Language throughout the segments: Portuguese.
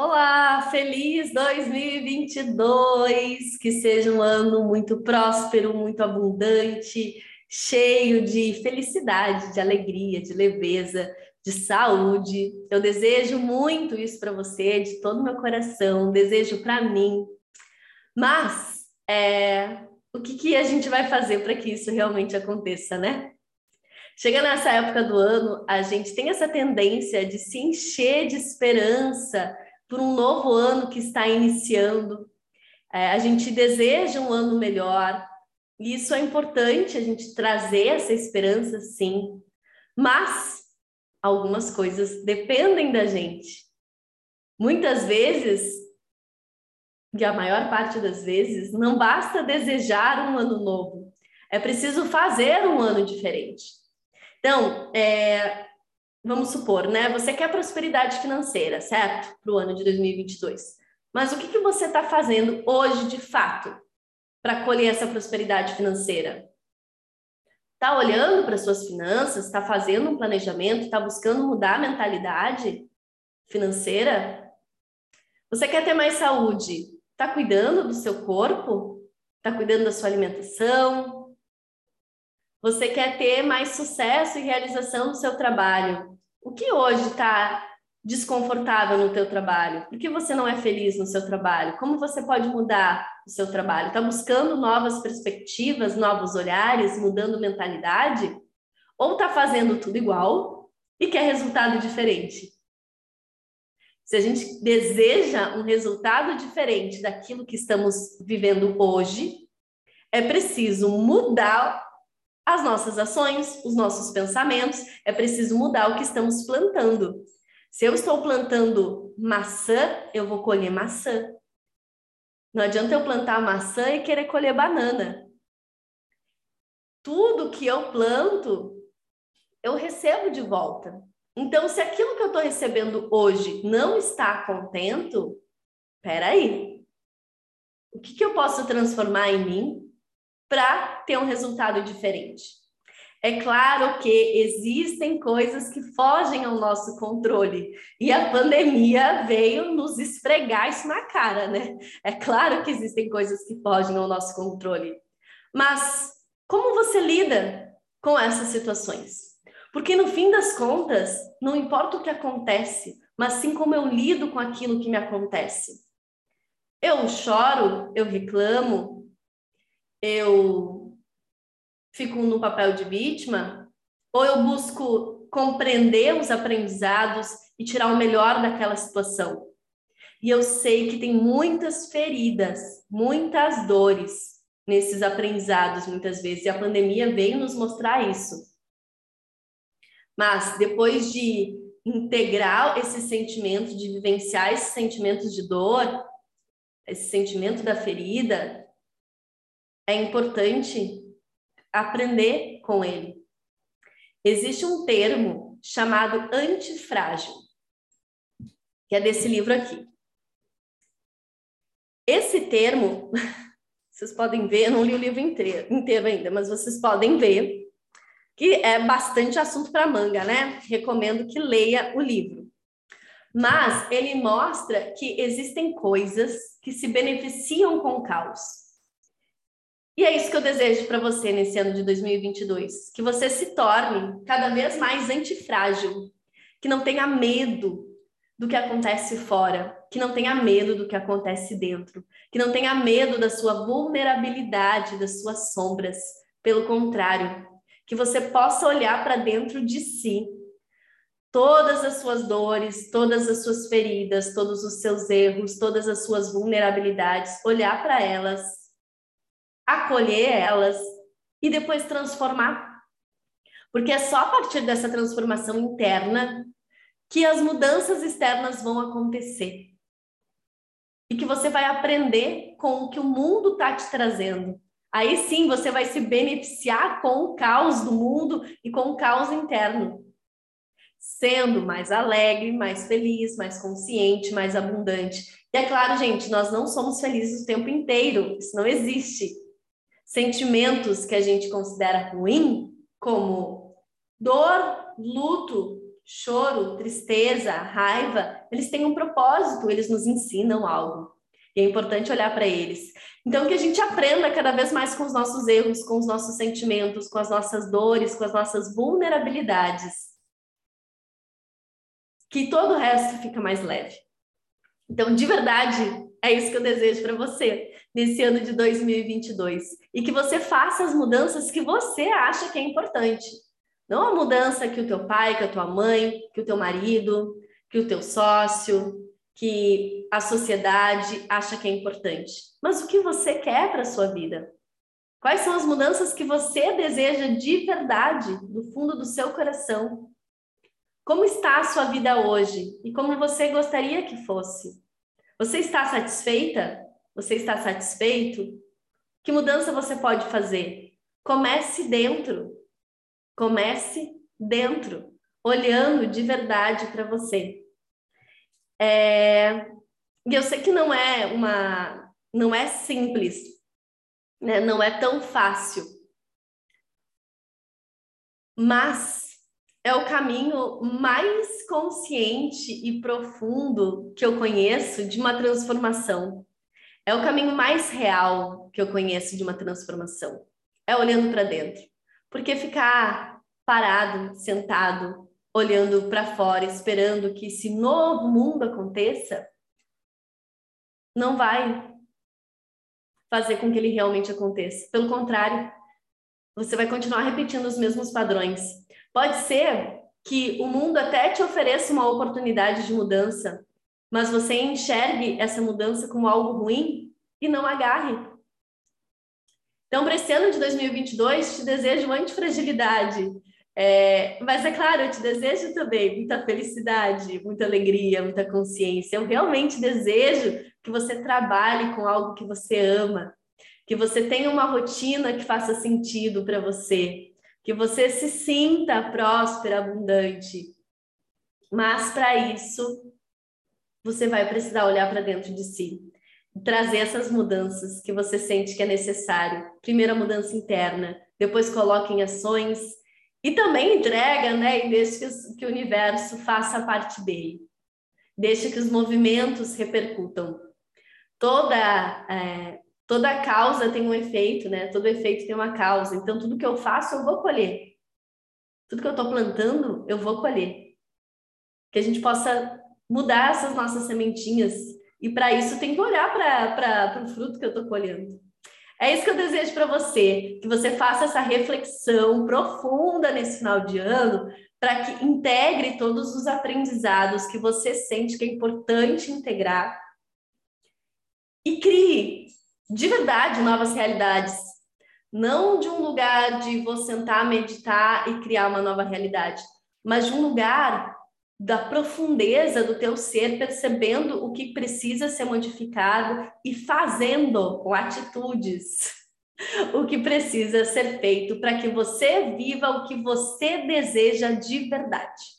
Olá, feliz 2022! Que seja um ano muito próspero, muito abundante, cheio de felicidade, de alegria, de leveza, de saúde. Eu desejo muito isso para você, de todo o meu coração, desejo para mim. Mas é, o que, que a gente vai fazer para que isso realmente aconteça, né? Chega nessa época do ano, a gente tem essa tendência de se encher de esperança por um novo ano que está iniciando. É, a gente deseja um ano melhor, e isso é importante, a gente trazer essa esperança, sim. Mas algumas coisas dependem da gente. Muitas vezes, e a maior parte das vezes, não basta desejar um ano novo, é preciso fazer um ano diferente. Então, é, vamos supor, né? Você quer prosperidade financeira, certo? Para o ano de 2022. Mas o que, que você está fazendo hoje de fato para colher essa prosperidade financeira? Está olhando para suas finanças? Está fazendo um planejamento? Está buscando mudar a mentalidade financeira? Você quer ter mais saúde? Está cuidando do seu corpo? Está cuidando da sua alimentação? Você quer ter mais sucesso e realização no seu trabalho. O que hoje está desconfortável no teu trabalho? Por que você não é feliz no seu trabalho? Como você pode mudar o seu trabalho? Está buscando novas perspectivas, novos olhares, mudando mentalidade? Ou está fazendo tudo igual e quer resultado diferente? Se a gente deseja um resultado diferente daquilo que estamos vivendo hoje, é preciso mudar as nossas ações, os nossos pensamentos, é preciso mudar o que estamos plantando. Se eu estou plantando maçã, eu vou colher maçã. Não adianta eu plantar maçã e querer colher banana. Tudo que eu planto, eu recebo de volta. Então, se aquilo que eu estou recebendo hoje não está contento, peraí. O que, que eu posso transformar em mim para ter um resultado diferente. É claro que existem coisas que fogem ao nosso controle e a pandemia veio nos esfregar isso na cara, né? É claro que existem coisas que fogem ao nosso controle. Mas como você lida com essas situações? Porque no fim das contas, não importa o que acontece, mas sim como eu lido com aquilo que me acontece. Eu choro, eu reclamo, eu fico no papel de vítima ou eu busco compreender os aprendizados e tirar o melhor daquela situação. E eu sei que tem muitas feridas, muitas dores nesses aprendizados muitas vezes, e a pandemia veio nos mostrar isso. Mas depois de integrar esse sentimento, de vivenciar esses sentimentos de dor, esse sentimento da ferida, é importante aprender com ele. Existe um termo chamado antifrágil, que é desse livro aqui. Esse termo, vocês podem ver, eu não li o livro inteiro, ainda, mas vocês podem ver que é bastante assunto para manga, né? Recomendo que leia o livro. Mas ele mostra que existem coisas que se beneficiam com o caos e é isso que eu desejo para você nesse ano de 2022, que você se torne cada vez mais antifrágil, que não tenha medo do que acontece fora, que não tenha medo do que acontece dentro, que não tenha medo da sua vulnerabilidade, das suas sombras. Pelo contrário, que você possa olhar para dentro de si todas as suas dores, todas as suas feridas, todos os seus erros, todas as suas vulnerabilidades, olhar para elas acolher elas e depois transformar. Porque é só a partir dessa transformação interna que as mudanças externas vão acontecer. E que você vai aprender com o que o mundo está te trazendo. Aí sim você vai se beneficiar com o caos do mundo e com o caos interno. Sendo mais alegre, mais feliz, mais consciente, mais abundante. E é claro, gente, nós não somos felizes o tempo inteiro. Isso não existe sentimentos que a gente considera ruim, como dor, luto, choro, tristeza, raiva, eles têm um propósito, eles nos ensinam algo. E é importante olhar para eles. Então, que a gente aprenda cada vez mais com os nossos erros, com os nossos sentimentos, com as nossas dores, com as nossas vulnerabilidades. Que todo o resto fica mais leve. Então, de verdade, é isso que eu desejo para você nesse ano de 2022. E que você faça as mudanças que você acha que é importante. Não a mudança que o teu pai, que a tua mãe, que o teu marido, que o teu sócio, que a sociedade acha que é importante, mas o que você quer para sua vida. Quais são as mudanças que você deseja de verdade, do fundo do seu coração? Como está a sua vida hoje e como você gostaria que fosse? Você está satisfeita? Você está satisfeito? Que mudança você pode fazer? Comece dentro. Comece dentro, olhando de verdade para você. É... E eu sei que não é uma, não é simples, né? Não é tão fácil. Mas é o caminho mais consciente e profundo que eu conheço de uma transformação. É o caminho mais real que eu conheço de uma transformação. É olhando para dentro. Porque ficar parado, sentado, olhando para fora, esperando que esse novo mundo aconteça, não vai fazer com que ele realmente aconteça. Pelo contrário, você vai continuar repetindo os mesmos padrões. Pode ser que o mundo até te ofereça uma oportunidade de mudança, mas você enxergue essa mudança como algo ruim e não agarre. Então, para esse ano de 2022, te desejo antifragilidade, é, mas é claro, eu te desejo também muita felicidade, muita alegria, muita consciência. Eu realmente desejo que você trabalhe com algo que você ama, que você tenha uma rotina que faça sentido para você, que você se sinta próspera, abundante. Mas para isso, você vai precisar olhar para dentro de si, trazer essas mudanças que você sente que é necessário. Primeiro a mudança interna, depois coloque em ações e também entrega, né? E deixa que, o universo faça parte dele. Deixa que os movimentos repercutam. Toda, é, toda causa tem um efeito, né? Todo efeito tem uma causa. Então, tudo que eu faço, eu vou colher. Tudo que eu estou plantando, eu vou colher. Que a gente possa mudar essas nossas sementinhas. E para isso, tem que olhar para o fruto que eu estou colhendo. É isso que eu desejo para você, que você faça essa reflexão profunda nesse final de ano, para que integre todos os aprendizados que você sente que é importante integrar e crie de verdade novas realidades. Não de um lugar de vou sentar, meditar e criar uma nova realidade, mas de um lugar da profundeza do teu ser, percebendo o que precisa ser modificado e fazendo com atitudes o que precisa ser feito para que você viva o que você deseja de verdade.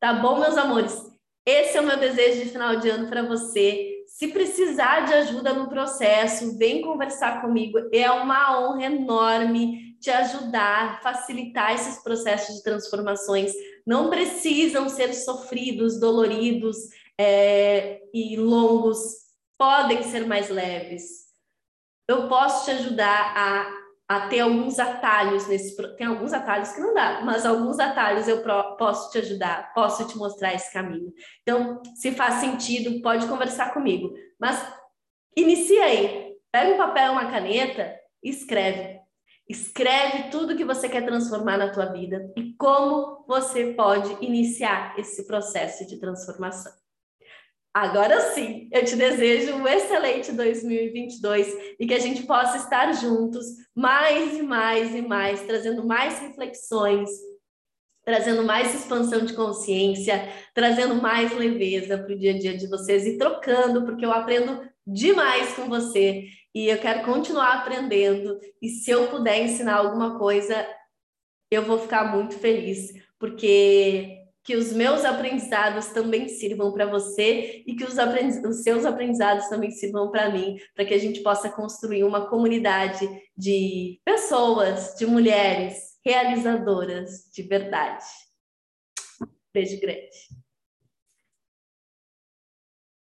Tá bom, meus amores? Esse é o meu desejo de final de ano para você. Se precisar de ajuda no processo, vem conversar comigo. É uma honra enorme te ajudar, facilitar esses processos de transformações não precisam ser sofridos, doloridos é, e longos, podem ser mais leves. Eu posso te ajudar a, a ter alguns atalhos nesse. Tem alguns atalhos que não dá, mas alguns atalhos eu posso te ajudar, posso te mostrar esse caminho. Então, se faz sentido, pode conversar comigo. Mas inicia aí, pega um papel, uma caneta e escreve Escreve tudo que você quer transformar na tua vida e como você pode iniciar esse processo de transformação. Agora sim, eu te desejo um excelente 2022 e que a gente possa estar juntos mais e mais e mais, trazendo mais reflexões, trazendo mais expansão de consciência, trazendo mais leveza para o dia a dia de vocês e trocando, porque eu aprendo demais com você e eu quero continuar aprendendo. E se eu puder ensinar alguma coisa, eu vou ficar muito feliz, porque que os meus aprendizados também sirvam para você e que os, os, seus aprendizados também sirvam para mim, para que a gente possa construir uma comunidade de pessoas, de mulheres realizadoras de verdade. Beijo grande.